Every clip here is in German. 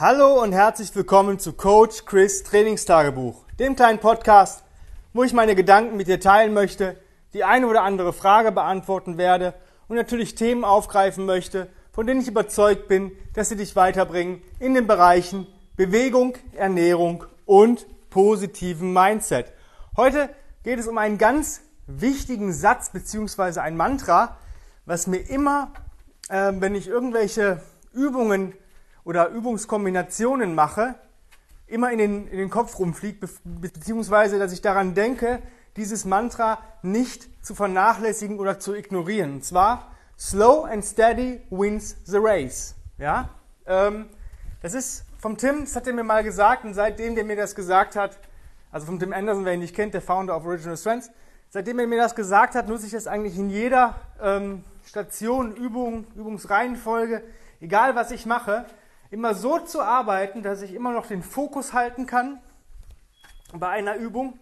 Hallo und herzlich willkommen zu Coach Chris Trainingstagebuch, dem kleinen Podcast, wo ich meine Gedanken mit dir teilen möchte, die eine oder andere Frage beantworten werde und natürlich Themen aufgreifen möchte, von denen ich überzeugt bin, dass sie dich weiterbringen in den Bereichen Bewegung, Ernährung und positiven Mindset. Heute geht es um einen ganz wichtigen Satz bzw. ein Mantra, was mir immer, äh, wenn ich irgendwelche Übungen oder Übungskombinationen mache, immer in den, in den Kopf rumfliegt, beziehungsweise dass ich daran denke, dieses Mantra nicht zu vernachlässigen oder zu ignorieren. Und zwar, slow and steady wins the race. Ja? Ähm, das ist vom Tim, das hat er mir mal gesagt und seitdem der mir das gesagt hat, also vom Tim Anderson, wer ihn nicht kennt, der Founder of Original Strengths, seitdem er mir das gesagt hat, nutze ich das eigentlich in jeder ähm, Station, Übung, Übungsreihenfolge, egal was ich mache, immer so zu arbeiten, dass ich immer noch den Fokus halten kann bei einer Übung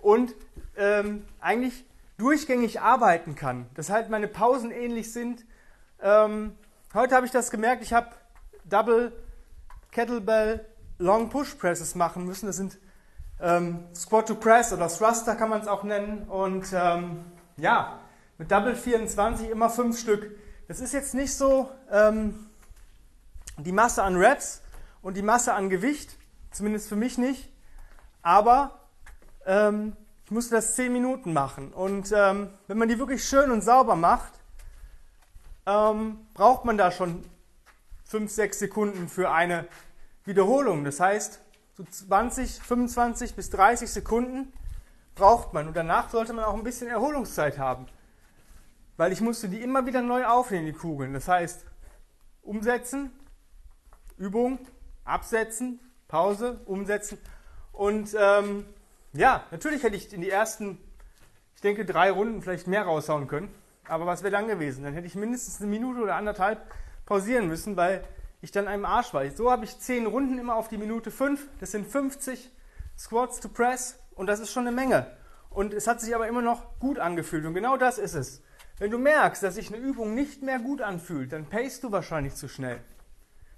und ähm, eigentlich durchgängig arbeiten kann. Dass halt meine Pausen ähnlich sind. Ähm, heute habe ich das gemerkt, ich habe Double Kettlebell Long Push Presses machen müssen. Das sind ähm, Squat to Press oder Thruster kann man es auch nennen. Und ähm, ja, mit Double 24 immer fünf Stück. Das ist jetzt nicht so ähm, die Masse an Reps und die Masse an Gewicht, zumindest für mich nicht, aber ähm, ich musste das 10 Minuten machen. Und ähm, wenn man die wirklich schön und sauber macht, ähm, braucht man da schon 5, 6 Sekunden für eine Wiederholung. Das heißt, so 20, 25 bis 30 Sekunden braucht man. Und danach sollte man auch ein bisschen Erholungszeit haben. Weil ich musste die immer wieder neu aufnehmen, die Kugeln. Das heißt, umsetzen, Übung, absetzen, Pause, umsetzen. Und ähm, ja, natürlich hätte ich in die ersten, ich denke, drei Runden vielleicht mehr raushauen können. Aber was wäre dann gewesen? Dann hätte ich mindestens eine Minute oder anderthalb pausieren müssen, weil ich dann einem Arsch war. So habe ich zehn Runden immer auf die Minute fünf. Das sind 50 Squats to Press und das ist schon eine Menge. Und es hat sich aber immer noch gut angefühlt. Und genau das ist es. Wenn du merkst, dass sich eine Übung nicht mehr gut anfühlt, dann pacest du wahrscheinlich zu schnell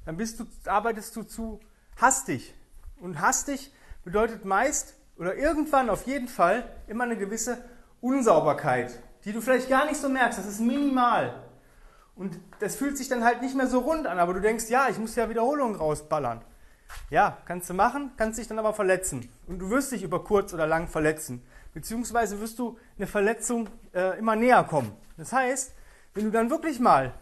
dann bist du, arbeitest du zu hastig. Und hastig bedeutet meist oder irgendwann auf jeden Fall immer eine gewisse Unsauberkeit, die du vielleicht gar nicht so merkst. Das ist minimal. Und das fühlt sich dann halt nicht mehr so rund an, aber du denkst, ja, ich muss ja Wiederholungen rausballern. Ja, kannst du machen, kannst dich dann aber verletzen. Und du wirst dich über kurz oder lang verletzen. Beziehungsweise wirst du eine Verletzung äh, immer näher kommen. Das heißt, wenn du dann wirklich mal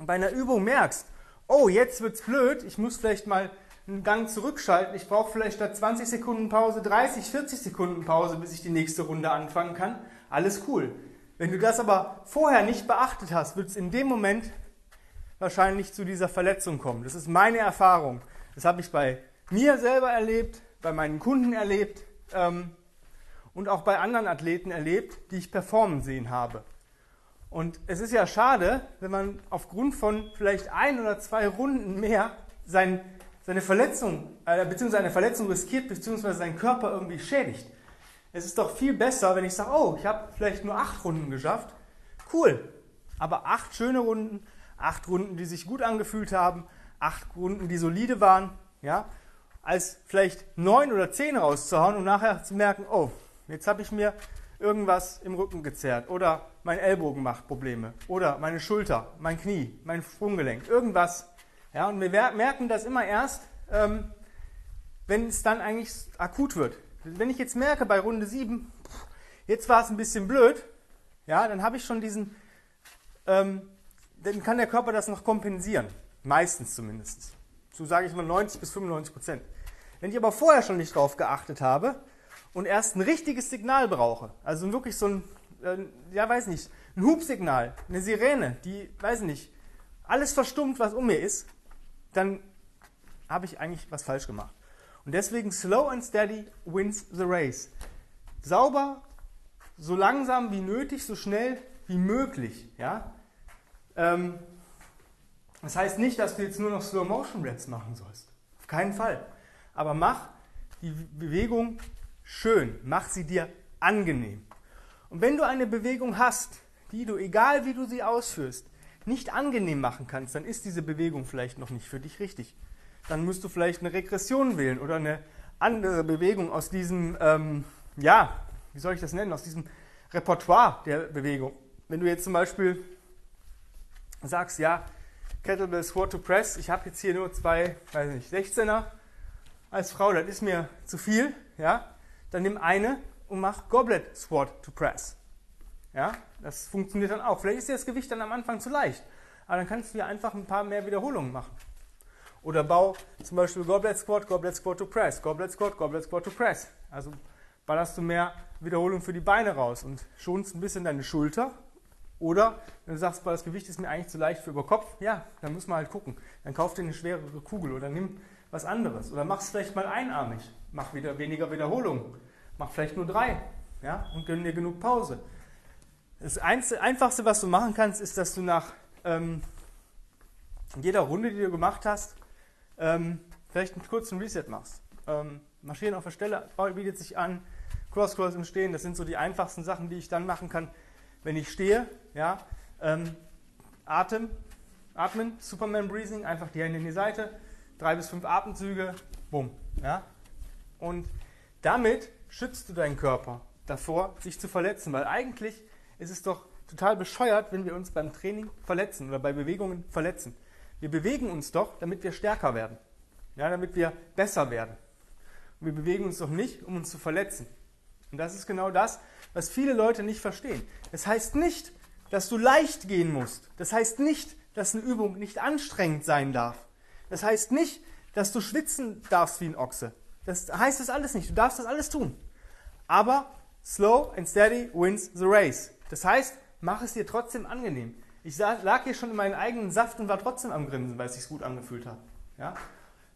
bei einer Übung merkst, oh, jetzt wird's blöd, ich muss vielleicht mal einen Gang zurückschalten, ich brauche vielleicht statt 20 Sekunden Pause 30, 40 Sekunden Pause, bis ich die nächste Runde anfangen kann. Alles cool. Wenn du das aber vorher nicht beachtet hast, wird es in dem Moment wahrscheinlich zu dieser Verletzung kommen. Das ist meine Erfahrung. Das habe ich bei mir selber erlebt, bei meinen Kunden erlebt ähm, und auch bei anderen Athleten erlebt, die ich performen sehen habe. Und es ist ja schade, wenn man aufgrund von vielleicht ein oder zwei Runden mehr sein, seine Verletzung, äh, beziehungsweise eine Verletzung riskiert, beziehungsweise seinen Körper irgendwie schädigt. Es ist doch viel besser, wenn ich sage, oh, ich habe vielleicht nur acht Runden geschafft. Cool. Aber acht schöne Runden, acht Runden, die sich gut angefühlt haben, acht Runden, die solide waren, ja, als vielleicht neun oder zehn rauszuhauen und nachher zu merken, oh, jetzt habe ich mir irgendwas im Rücken gezerrt oder mein Ellbogen macht Probleme oder meine Schulter, mein Knie, mein Sprunggelenk, irgendwas. Ja, und wir merken das immer erst, ähm, wenn es dann eigentlich akut wird. Wenn ich jetzt merke bei Runde 7, jetzt war es ein bisschen blöd, ja, dann habe ich schon diesen, ähm, dann kann der Körper das noch kompensieren. Meistens zumindest. So sage ich mal 90 bis 95 Prozent. Wenn ich aber vorher schon nicht drauf geachtet habe, und erst ein richtiges Signal brauche, also wirklich so ein, äh, ja weiß nicht, ein Hubsignal, eine Sirene, die, weiß nicht, alles verstummt, was um mir ist, dann habe ich eigentlich was falsch gemacht. Und deswegen slow and steady wins the race. Sauber, so langsam wie nötig, so schnell wie möglich. Ja? Ähm, das heißt nicht, dass du jetzt nur noch Slow Motion Reps machen sollst. Auf keinen Fall. Aber mach die Bewegung schön, mach sie dir angenehm. Und wenn du eine Bewegung hast, die du, egal wie du sie ausführst, nicht angenehm machen kannst, dann ist diese Bewegung vielleicht noch nicht für dich richtig. dann musst du vielleicht eine Regression wählen oder eine andere Bewegung aus diesem, ähm, ja, wie soll ich das nennen, aus diesem Repertoire der Bewegung. Wenn du jetzt zum Beispiel sagst, ja, Kettlebell Squat to Press, ich habe jetzt hier nur zwei, weiß nicht, 16er als Frau, das ist mir zu viel, ja, dann nimm eine und mach Goblet Squat to Press. Ja, das funktioniert dann auch. Vielleicht ist dir das Gewicht dann am Anfang zu leicht, aber dann kannst du dir einfach ein paar mehr Wiederholungen machen. Oder bau zum Beispiel Goblet Squat, Goblet Squat to Press, Goblet Squat, Goblet Squat to Press. Also ballerst du mehr Wiederholungen für die Beine raus und schonst ein bisschen deine Schulter. Oder wenn du sagst, das Gewicht ist mir eigentlich zu leicht für über Kopf, ja, dann muss man halt gucken. Dann kauf dir eine schwerere Kugel oder nimm was anderes. Oder mach es vielleicht mal einarmig. Mach wieder weniger Wiederholungen. Mach vielleicht nur drei. Ja, und gönn dir genug Pause. Das Einfachste, was du machen kannst, ist, dass du nach ähm, jeder Runde, die du gemacht hast, ähm, vielleicht einen kurzen Reset machst. Ähm, marschieren auf der Stelle bietet sich an, Cross Cross im Stehen, das sind so die einfachsten Sachen, die ich dann machen kann, wenn ich stehe. Ja, ähm, Atem, atmen, Superman Breathing, einfach die Hände in die Seite, drei bis fünf Atemzüge, bumm. Ja, und damit schützt du deinen Körper davor, sich zu verletzen, weil eigentlich ist es doch total bescheuert, wenn wir uns beim Training verletzen oder bei Bewegungen verletzen. Wir bewegen uns doch, damit wir stärker werden. Ja, damit wir besser werden. Und wir bewegen uns doch nicht, um uns zu verletzen. Und das ist genau das, was viele Leute nicht verstehen. Das heißt nicht, dass du leicht gehen musst. Das heißt nicht, dass eine Übung nicht anstrengend sein darf. Das heißt nicht, dass du schwitzen darfst wie ein Ochse. Das heißt das alles nicht. Du darfst das alles tun. Aber slow and steady wins the race. Das heißt, mach es dir trotzdem angenehm. Ich lag hier schon in meinen eigenen Saft und war trotzdem am Grinsen, weil es sich gut angefühlt hat. Ja?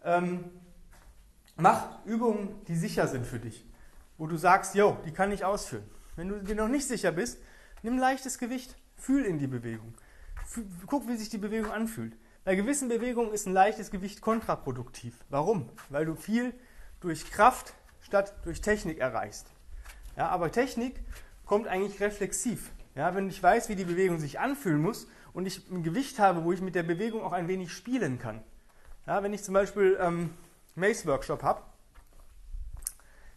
Ähm, mach Übungen, die sicher sind für dich, wo du sagst, yo, die kann ich ausführen. Wenn du dir noch nicht sicher bist, nimm leichtes Gewicht, fühl in die Bewegung. Fühl, guck, wie sich die Bewegung anfühlt. Bei gewissen Bewegungen ist ein leichtes Gewicht kontraproduktiv. Warum? Weil du viel durch Kraft statt durch Technik erreichst. Ja, aber Technik kommt eigentlich reflexiv. Ja, wenn ich weiß, wie die Bewegung sich anfühlen muss und ich ein Gewicht habe, wo ich mit der Bewegung auch ein wenig spielen kann. Ja, wenn ich zum Beispiel ähm, Mace-Workshop habe,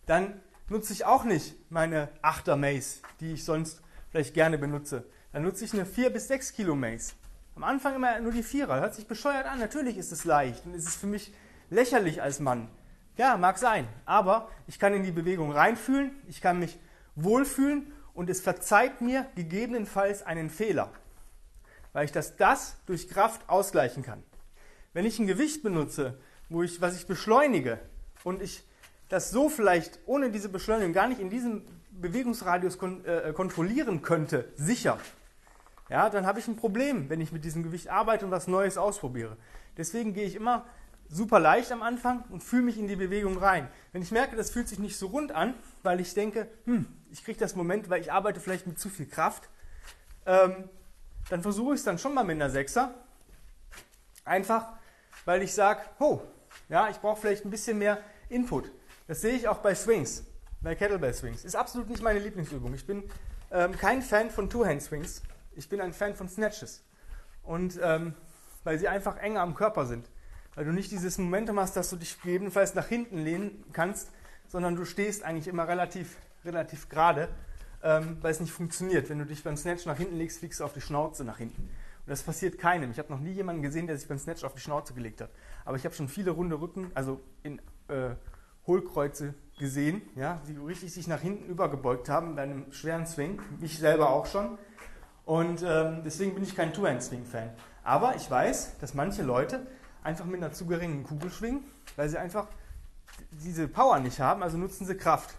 dann nutze ich auch nicht meine 8er Mace, die ich sonst vielleicht gerne benutze. Dann nutze ich eine 4 bis 6 Kilo Mace. Am Anfang immer nur die 4er. Hört sich bescheuert an. Natürlich ist es leicht und ist es für mich lächerlich als Mann. Ja, mag sein. Aber ich kann in die Bewegung reinfühlen, ich kann mich wohlfühlen und es verzeiht mir gegebenenfalls einen Fehler, weil ich das, das durch Kraft ausgleichen kann. Wenn ich ein Gewicht benutze, wo ich, was ich beschleunige und ich das so vielleicht ohne diese Beschleunigung gar nicht in diesem Bewegungsradius kon äh, kontrollieren könnte, sicher, ja, dann habe ich ein Problem, wenn ich mit diesem Gewicht arbeite und was Neues ausprobiere. Deswegen gehe ich immer super leicht am Anfang und fühle mich in die Bewegung rein. Wenn ich merke, das fühlt sich nicht so rund an, weil ich denke, hm, ich kriege das Moment, weil ich arbeite vielleicht mit zu viel Kraft, ähm, dann versuche ich es dann schon mal mit einer Sechser. Einfach, weil ich sage, oh, ja, ich brauche vielleicht ein bisschen mehr Input. Das sehe ich auch bei Swings, bei Kettlebell Swings. Ist absolut nicht meine Lieblingsübung. Ich bin ähm, kein Fan von Two-Hand-Swings. Ich bin ein Fan von Snatches. Und ähm, weil sie einfach enger am Körper sind weil du nicht dieses Momentum hast, dass du dich gegebenenfalls nach hinten lehnen kannst, sondern du stehst eigentlich immer relativ, relativ gerade, ähm, weil es nicht funktioniert. Wenn du dich beim Snatch nach hinten legst, fliegst du auf die Schnauze nach hinten. Und das passiert keinem. Ich habe noch nie jemanden gesehen, der sich beim Snatch auf die Schnauze gelegt hat. Aber ich habe schon viele runde Rücken, also in äh, Hohlkreuze gesehen, ja, die richtig sich nach hinten übergebeugt haben bei einem schweren Swing. Ich selber auch schon. Und ähm, deswegen bin ich kein Two-Hand-Swing-Fan. Aber ich weiß, dass manche Leute einfach mit einer zu geringen Kugel schwingen, weil sie einfach diese Power nicht haben, also nutzen sie Kraft.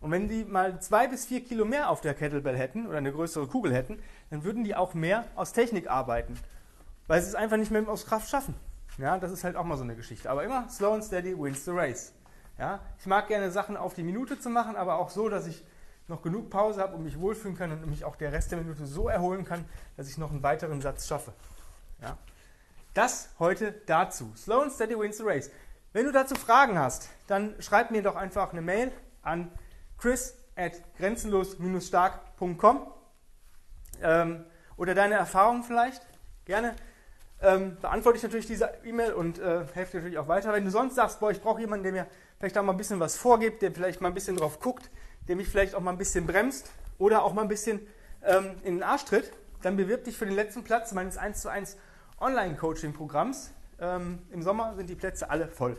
Und wenn die mal zwei bis vier Kilo mehr auf der Kettlebell hätten oder eine größere Kugel hätten, dann würden die auch mehr aus Technik arbeiten, weil sie es einfach nicht mehr aus Kraft schaffen. Ja, das ist halt auch mal so eine Geschichte. Aber immer slow and steady wins the race. Ja, ich mag gerne Sachen auf die Minute zu machen, aber auch so, dass ich noch genug Pause habe und mich wohlfühlen kann und mich auch der Rest der Minute so erholen kann, dass ich noch einen weiteren Satz schaffe. Ja. Das heute dazu. Slow and steady wins the race. Wenn du dazu Fragen hast, dann schreib mir doch einfach eine Mail an chris at grenzenlos-stark.com ähm, oder deine Erfahrungen vielleicht. Gerne ähm, beantworte ich natürlich diese E-Mail und äh, helfe dir natürlich auch weiter. Wenn du sonst sagst, boah, ich brauche jemanden, der mir vielleicht auch mal ein bisschen was vorgibt, der vielleicht mal ein bisschen drauf guckt, der mich vielleicht auch mal ein bisschen bremst oder auch mal ein bisschen ähm, in den Arsch tritt, dann bewirb dich für den letzten Platz meines 1 zu 1 Online-Coaching-Programms. Ähm, Im Sommer sind die Plätze alle voll.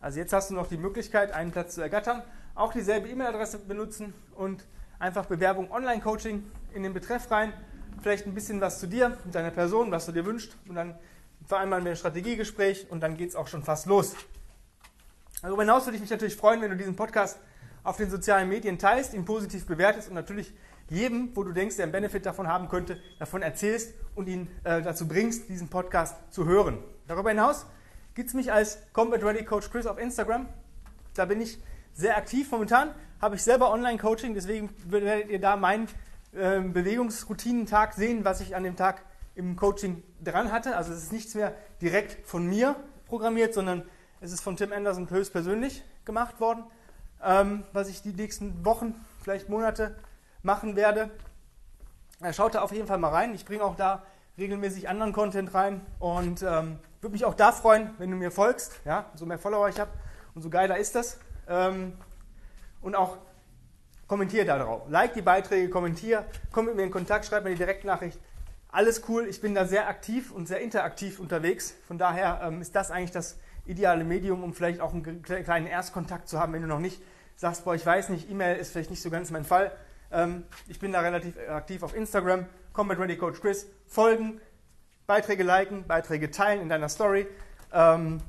Also jetzt hast du noch die Möglichkeit, einen Platz zu ergattern. Auch dieselbe E-Mail-Adresse benutzen und einfach Bewerbung Online-Coaching in den Betreff rein. Vielleicht ein bisschen was zu dir, deiner Person, was du dir wünschst. Und dann vereinbaren wir ein Strategiegespräch und dann geht es auch schon fast los. Darüber hinaus würde ich mich natürlich freuen, wenn du diesen Podcast auf den sozialen Medien teilst, ihn positiv bewertest und natürlich jedem, wo du denkst, der einen Benefit davon haben könnte, davon erzählst und ihn äh, dazu bringst, diesen Podcast zu hören. Darüber hinaus gibt es mich als Combat Ready Coach Chris auf Instagram. Da bin ich sehr aktiv. Momentan habe ich selber Online-Coaching, deswegen werdet ihr da meinen äh, Bewegungsroutinentag sehen, was ich an dem Tag im Coaching dran hatte. Also es ist nichts mehr direkt von mir programmiert, sondern es ist von Tim Anderson höchstpersönlich gemacht worden, ähm, was ich die nächsten Wochen, vielleicht Monate machen werde. Schaut da auf jeden Fall mal rein. Ich bringe auch da regelmäßig anderen Content rein und ähm, würde mich auch da freuen, wenn du mir folgst. Ja, so mehr Follower ich habe, umso geiler ist das. Ähm, und auch kommentier da drauf. Like die Beiträge, kommentier, komm mit mir in Kontakt, schreib mir die Direktnachricht. Alles cool. Ich bin da sehr aktiv und sehr interaktiv unterwegs. Von daher ähm, ist das eigentlich das ideale Medium, um vielleicht auch einen kleinen Erstkontakt zu haben, wenn du noch nicht sagst, boah, ich weiß nicht, E-Mail ist vielleicht nicht so ganz mein Fall. Ähm, ich bin da relativ aktiv auf Instagram, Combat Ready Coach Chris, folgen, Beiträge liken, Beiträge teilen in deiner Story ähm,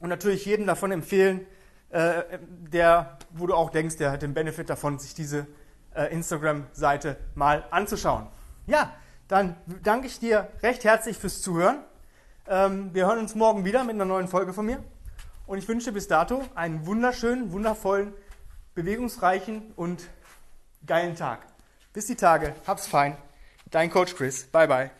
und natürlich jedem davon empfehlen, äh, der, wo du auch denkst, der hat den Benefit davon, sich diese äh, Instagram-Seite mal anzuschauen. Ja, dann danke ich dir recht herzlich fürs Zuhören. Ähm, wir hören uns morgen wieder mit einer neuen Folge von mir. Und ich wünsche bis dato einen wunderschönen, wundervollen, bewegungsreichen und geilen Tag. Bis die Tage. Hab's fein. Dein Coach Chris. Bye, bye.